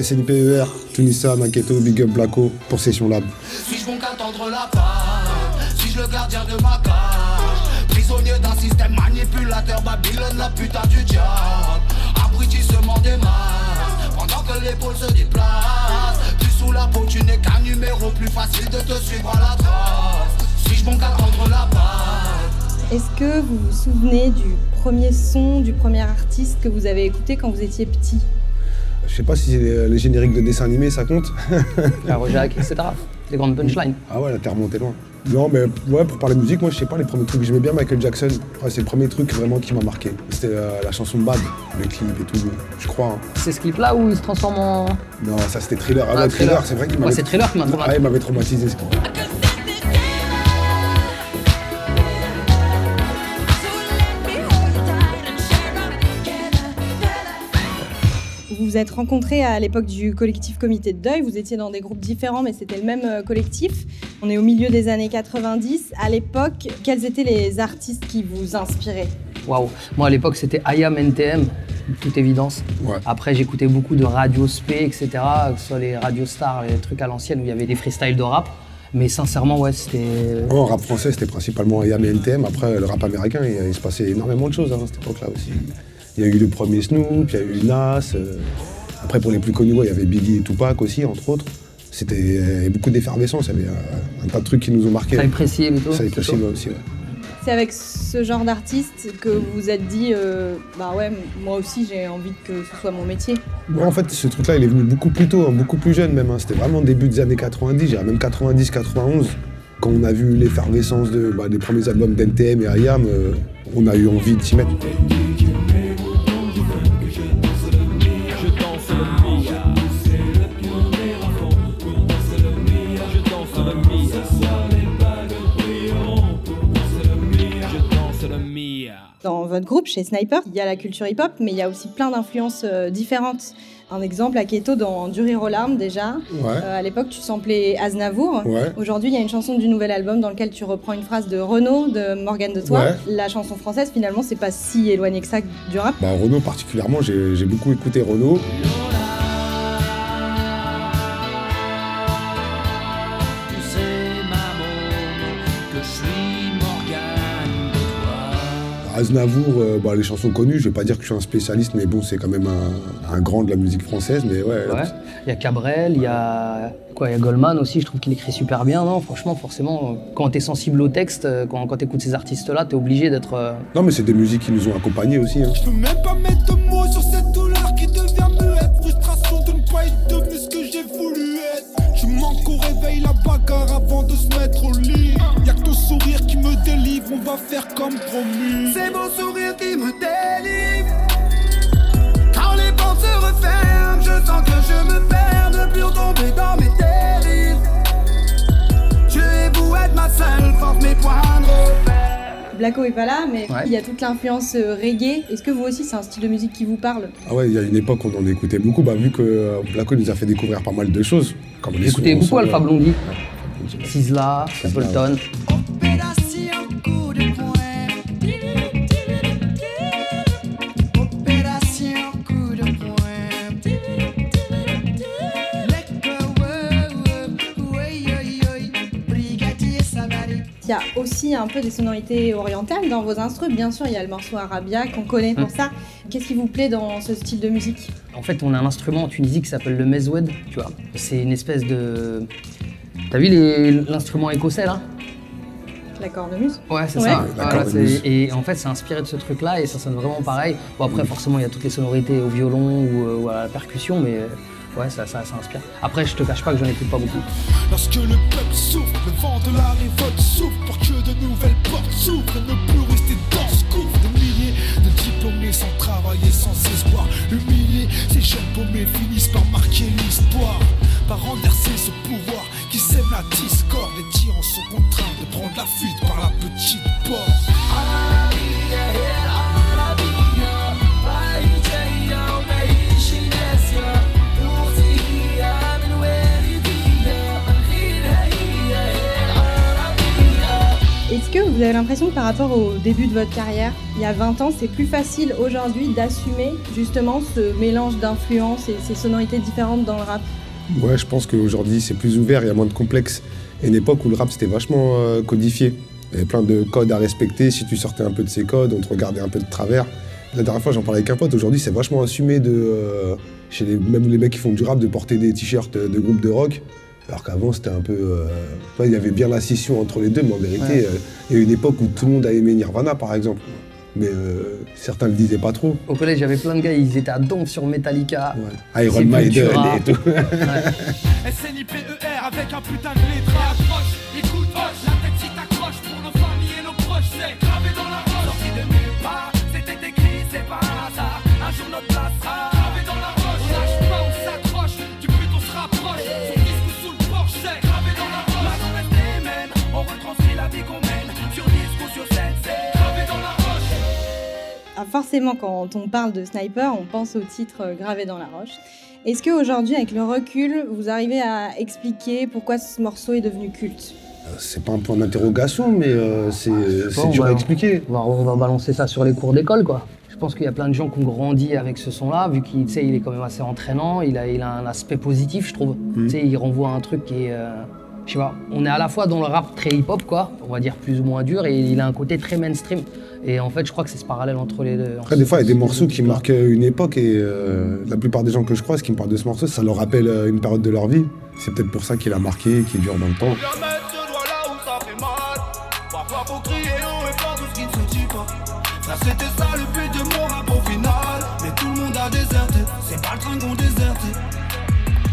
SNPER, Tunisia, Maketo, Big Up Blacko pour Session Lab. Suis-je bon qu'attendre la page Suis-je le gardien de ma cage Prisonnier d'un système manipulateur Babylone, la putain du diable. Abrutissement des masses Pendant que l'épaule se déplace. Tu sous la peau, tu n'es qu'un numéro Plus facile de te suivre à la trace. Suis-je bon qu'attendre la page. Est-ce que vous vous souvenez du premier son, du premier artiste que vous avez écouté quand vous étiez petit? Je sais pas si les, les génériques de dessins animés ça compte. La Rojac, etc. Les grandes punchlines. ah ouais, la terre montée loin. Non, mais ouais, pour parler de musique, moi je sais pas, les premiers trucs, j'aimais bien Michael Jackson. Ouais, c'est le premier truc vraiment qui m'a marqué. C'était euh, la chanson Bad, le clip et tout, je crois. hein. C'est ce clip-là où il se transforme en. Non, ça c'était Thriller. Ah, Ah, ouais, Thriller. Thriller, c'est vrai qu'il Ouais, m'avait c'est Thriller qui m'a Ah, traumatisé. il m'avait traumatisé ce clip. Vous êtes rencontrés à l'époque du collectif Comité de Deuil, vous étiez dans des groupes différents mais c'était le même euh, collectif. On est au milieu des années 90. À l'époque, quels étaient les artistes qui vous inspiraient? Waouh. Moi, à l'époque, c'était IAM NTM, de toute évidence. Ouais. Après, j'écoutais beaucoup de Radio Spé, etc., que ce soit les Radio Stars, les trucs à l'ancienne où il y avait des freestyles de rap. Mais sincèrement, ouais, c'était. En rap français, c'était principalement IAM et NTM. Après, le rap américain, il, il se passait énormément de choses hein, à cette époque-là aussi. Il y a eu le premier Snoop, il y a eu Nas. euh, Après, pour les plus connus, ouais, il y avait Biggie et Tupac aussi, entre autres. C'était euh, beaucoup d'effervescence, il y avait euh, un tas de trucs qui nous ont marqués. Ça précis et tout. Chaud. aussi, ouais. C'est avec ce genre d'artiste que vous vous êtes dit, euh, bah ouais, moi aussi j'ai envie que ce soit mon métier. En fait, ce truc-là, il est venu beaucoup plus tôt, hein, beaucoup plus jeune même. hein. C'était vraiment début des années 90, j'irais même 90-91. Quand on a vu l'effervescence de, bah, des premiers albums d'NTM et IAM, euh, on a eu envie de s'y mettre. Votre groupe, chez Sniper, il y a la culture hip-hop, mais il y a aussi plein d'influences euh, différentes. Un exemple, à Keto dans Du rire aux larmes déjà. Ouais. Euh, à l'époque, tu samplais Aznavour. Ouais. Aujourd'hui, il y a une chanson du nouvel album dans lequel tu reprends une phrase de Renaud, de Morgane de Toi. Ouais. La chanson française, finalement, c'est pas si éloigné que ça du rap. Bah, Renaud particulièrement, j'ai j'ai beaucoup écouté Renaud. Aznavour, euh, bah, les chansons connues, je vais pas dire que je suis un spécialiste, mais bon, c'est quand même un, un grand de la musique française. Mais ouais, Ouais. Il y a Cabrel, il y a quoi, il y a Goldman aussi. Je trouve qu'il écrit super bien. Non, franchement, forcément, quand t'es sensible au texte, euh, quand, quand t'écoutes ces artistes-là, t'es obligé d'être. euh, non, mais c'est des musiques qui nous ont accompagnés aussi. hein. Je peux même pas mettre de mots sur cette douleur qui devient on va faire comme promis. C'est mon sourire qui me délivre Quand les portes se referment Je sens que je me perds Ne plus retomber dans mes dérives Je vais vous être ma seule force Mes points de repère Blacko est pas là, mais Ouais. il y a toute l'influence euh, reggae. Est-ce que vous aussi, c'est un style de musique qui vous parle? Ah ouais, il y a une époque où on en écoutait beaucoup, bah, vu que euh, Blacko nous a fait découvrir pas mal de choses. Comme les J'écoutais sons beaucoup. Alpha Blondie, Sizzla, Stapleton. Aussi un peu des sonorités orientales dans vos instruments. Bien sûr, il y a le morceau Arabia qu'on connaît pour Mm. ça. Qu'est-ce qui vous plaît dans ce style de musique? En fait, on a un instrument en Tunisie qui s'appelle le mezoued, tu vois. C'est une espèce de. T'as vu les- l'instrument écossais là? La cornemuse Ouais, c'est Ouais. ça. La Voilà, et en fait, c'est inspiré de ce truc-là et ça sonne vraiment pareil. Bon, après, forcément, il y a toutes les sonorités au violon ou, euh, ou à la percussion, mais euh, ouais, ça, ça, ça inspire. Après, je te cache pas que j'en écoute pas beaucoup. Lorsque le peuple souffre, le vent de la révolte souffle pour que de nouvelles portes s'ouvrent ne plus rester dans ce gouffre. Des milliers de diplômés sans travailler, sans espoir. Humiliés, ces jeunes paumés finissent par marquer l'histoire, par renverser ce pouvoir qui sème la discorde. Les tyrans sont contraints de prendre la fuite vous avez l'impression que par rapport au début de votre carrière, il y a 20 ans, c'est plus facile aujourd'hui d'assumer justement ce mélange d'influences et ces sonorités différentes dans le rap? Ouais, je pense qu'aujourd'hui c'est plus ouvert, il y a moins de complexes. Et une époque où le rap c'était vachement euh, codifié. Il y avait plein de codes à respecter. Si tu sortais un peu de ces codes, on te regardait un peu de travers. La dernière fois, j'en parlais avec un pote. Aujourd'hui, c'est vachement assumé de, euh, chez les, même les mecs qui font du rap, de porter des t-shirts de groupes de rock. Alors qu'avant, c'était un peu. euh, ouais, il y avait bien la scission entre les deux, mais en vérité, Ouais. euh, il y a eu une époque où tout le monde a aimé Nirvana, par exemple. Mais euh, certains le disaient pas trop. Au collège, j'avais plein de gars, ils étaient à donf sur Metallica. Iron C'est Maiden Sepultura. et tout. Ouais. SNIPER avec un putain de lettrage. Approche, écoute, hoche, la tête si t'accroches pour nos familles et nos proches, c'est gravé dans la roche. Sorti de nulle part, c'était écrit, c'est pas un hasard. Un jour notre place sera Forcément, quand on parle de Sniper, on pense au titre euh, gravé dans la roche. Est-ce qu'aujourd'hui, avec le recul, vous arrivez à expliquer pourquoi ce morceau est devenu culte? C'est pas un point d'interrogation, mais euh, c'est Bon, dur bah, à expliquer. On va, on va balancer ça sur les cours d'école, quoi. Je pense qu'il y a plein de gens qui ont grandi avec ce son-là, vu qu'il tu sais, il est quand même assez entraînant, il a, il a un aspect positif, je trouve. Tu sais, il renvoie à un truc qui est. euh, je sais pas, on est à la fois dans le rap très hip-hop, quoi, on va dire plus ou moins dur, et il a un côté très mainstream. Et en fait, je crois que c'est ce parallèle entre les deux. Après, des fois, il y a des morceaux qui marquent une époque et euh, la plupart des gens que je croise qui me parlent de ce morceau, ça leur rappelle euh, une période de leur vie. C'est peut-être pour ça qu'il a marqué, qu'il dure dans le temps. Viens mettre ce doigt là où ça fait mal. Parfois faut crier haut et fort tout ce qui ne se dit pas. Ça c'était ça le but de mon rap au final. Mais tout le monde a déserté, c'est pas le train qu'on déserté.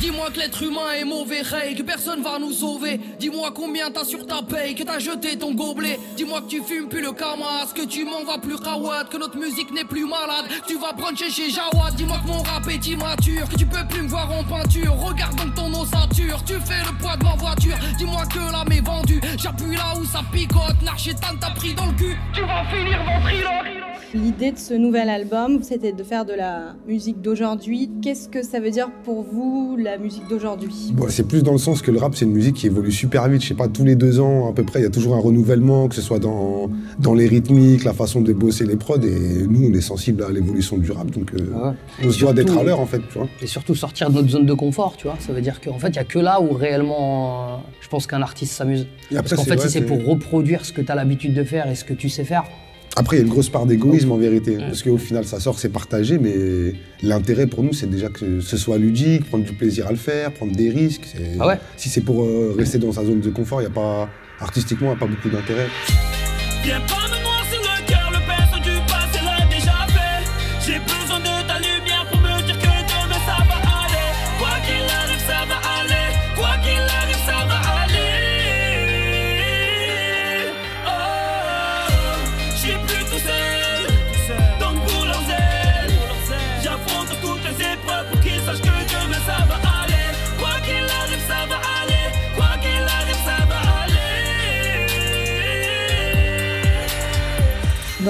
Dis-moi que l'être humain est mauvais, Ray, que personne va nous sauver. Dis-moi combien t'as sur ta paye, que t'as jeté ton gobelet. Dis-moi que tu fumes plus le kamas, que tu m'en vas plus rawad, que notre musique n'est plus malade. Tu vas bruncher chez Jawad. Dis-moi que mon rap est immature, que tu peux plus me voir en peinture. Regarde donc ton ossature, tu fais le poids de ma voiture. Dis-moi que l'âme est vendue, j'appuie là où ça picote. L'archétane t'a pris dans le cul, tu vas finir ventriloque. L'idée de ce nouvel album, c'était de faire de la musique d'aujourd'hui. Qu'est-ce que ça veut dire pour vous, la musique d'aujourd'hui? Bon, c'est plus dans le sens que le rap, c'est une musique qui évolue super vite. Je sais pas, tous les deux ans, à peu près, il y a toujours un renouvellement, que ce soit dans, dans les rythmiques, la façon de bosser les prods. Et nous, on est sensible à l'évolution du rap. Donc, euh, Ah ouais. on se doit d'être à l'heure, en fait. Tu vois. Et surtout sortir de notre zone de confort, tu vois. Ça veut dire qu'en fait, il n'y a que là où réellement, euh, je pense qu'un artiste s'amuse. Parce qu'en fait, vrai, si c'est c'est- pour reproduire ce que tu as l'habitude de faire et ce que tu sais faire, Après, il y a une grosse part d'égoïsme en vérité. Parce qu'au final, ça sort, c'est partagé, mais l'intérêt pour nous, c'est déjà que ce soit ludique, prendre du plaisir à le faire, prendre des risques. C'est- Ah ouais. Si c'est pour euh, rester dans sa zone de confort, il n'y a pas. Artistiquement, il n'y a pas beaucoup d'intérêt.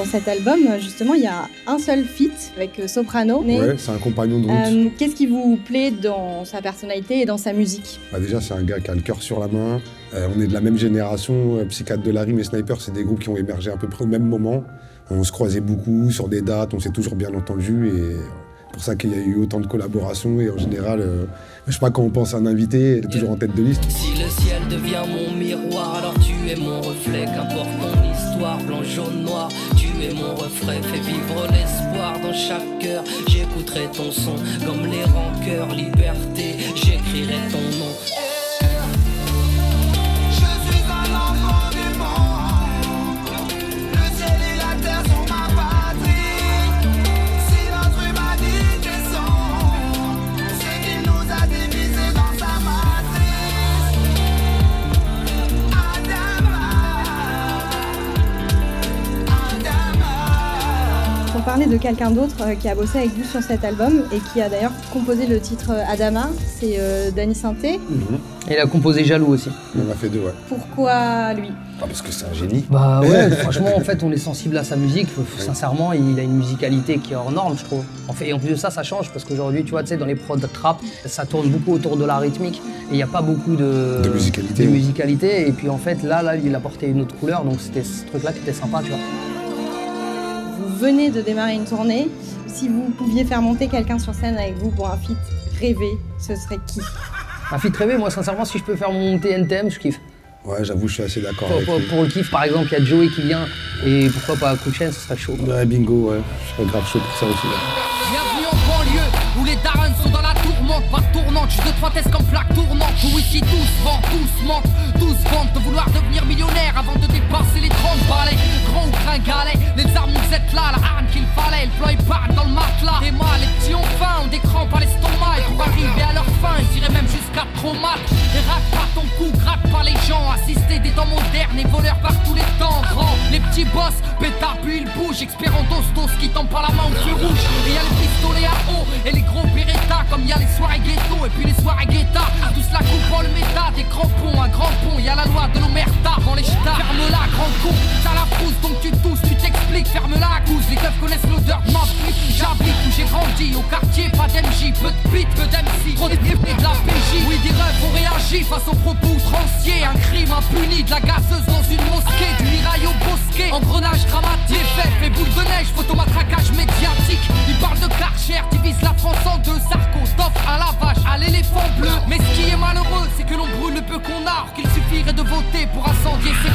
Dans cet album, justement, il y a un seul feat avec euh, Soprano. Mais, Ouais, c'est un compagnon de route. euh, Qu'est-ce qui vous plaît dans sa personnalité et dans sa musique? Bah déjà, c'est un gars qui a le cœur sur la main. Euh, on est de la même génération. Euh, Psychiatre de la rime et Sniper, c'est des groupes qui ont émergé à peu près au même moment. On se croisait beaucoup sur des dates, on s'est toujours bien entendu. Et pour ça qu'il y a eu autant de collaborations. Et en général, euh, je sais pas, quand on pense à un invité, il est toujours en tête de liste. Si le ciel devient mon miroir, alors tu es mon reflet, qu'importe mon histoire, blanc, jaune, noir, tu es mon reflet, fais vivre l'espoir dans chaque cœur, j'écouterai ton son, comme les rancœurs, liberté, j'écrirai ton nom. De quelqu'un d'autre euh, qui a bossé avec vous sur cet album et qui a d'ailleurs composé le titre euh, Adama, c'est euh, Danny Sainté. Et il a composé Jaloux aussi. On en a fait deux, ouais. Pourquoi lui? Ah, parce que c'est un génie. Bah ouais, franchement, en fait, on est sensible à sa musique. Sincèrement, il a une musicalité qui est hors norme, je trouve. En fait, et en plus de ça, ça change parce qu'aujourd'hui, tu vois, tu sais, dans les prods trap, ça tourne beaucoup autour de la rythmique et il n'y a pas beaucoup de, De musicalité, de musicalité. Et puis en fait, là, là, il apportait une autre couleur, donc c'était ce truc-là qui était sympa, tu vois. Venez de démarrer une tournée. Si vous pouviez faire monter quelqu'un sur scène avec vous pour un feat rêvé, ce serait qui Un feat rêvé, moi, sincèrement, si je peux faire monter NTM, je kiffe. Ouais, j'avoue, je suis assez d'accord Pour, pour- le kiff, par exemple, il y a Joey qui vient et pourquoi pas Kouchen, ce serait chaud. Ouais, bingo, ouais. Je serais grave chaud pour ça aussi. là. Bienvenue en banlieue où les darons sont dans la pas juste de trois tests comme plaque tournante. Où ici tous vendent, tous mentent, tous vendent de vouloir devenir millionnaire avant de dépasser les 30 balais. Grand ou gringalet, les armes nous êtes là, la arme qu'il fallait, le plan pas dans le matelas. Et moi, les petits ont faim, ont des crampes à l'estomac pour arriver à leur fin, ils iraient même jusqu'à trop mal. Et rate pas ton cou, gratte pas les gens, assister des temps modernes et voleurs par tous les temps. Grand, les petits boss, pétard puis ils bougent, expert en dostos qui tend par la main au feu rouge. Y a les soirées ghetto et puis les soirées guetta. Tous la coupe en le méta, des crampons, un grand pont, y a la loi de l'omerta avant les ch'tas. Ferme-la, grand con, t'as la frousse donc tu tousses, tu t'expliques, ferme-la, cousse. Les keufs connaissent l'odeur de ma j'habite où j'ai grandi, au quartier, pas d'MJ, peu de beat, peu d'MC, trop de de la réagit face aux propos outranciers. Un crime impuni, de la gazeuse dans une mosquée, du mirail au bosquet. Engrenage dramatique, les fêtes, les boules de neige, photomatraquage médiatique. Il parle de Karcher, divise la France en deux. Sarko t'offre à la vache, à l'éléphant bleu. Mais ce qui est malheureux, c'est que l'on brûle le peu qu'on a, qu'il suffirait de voter pour incendier ses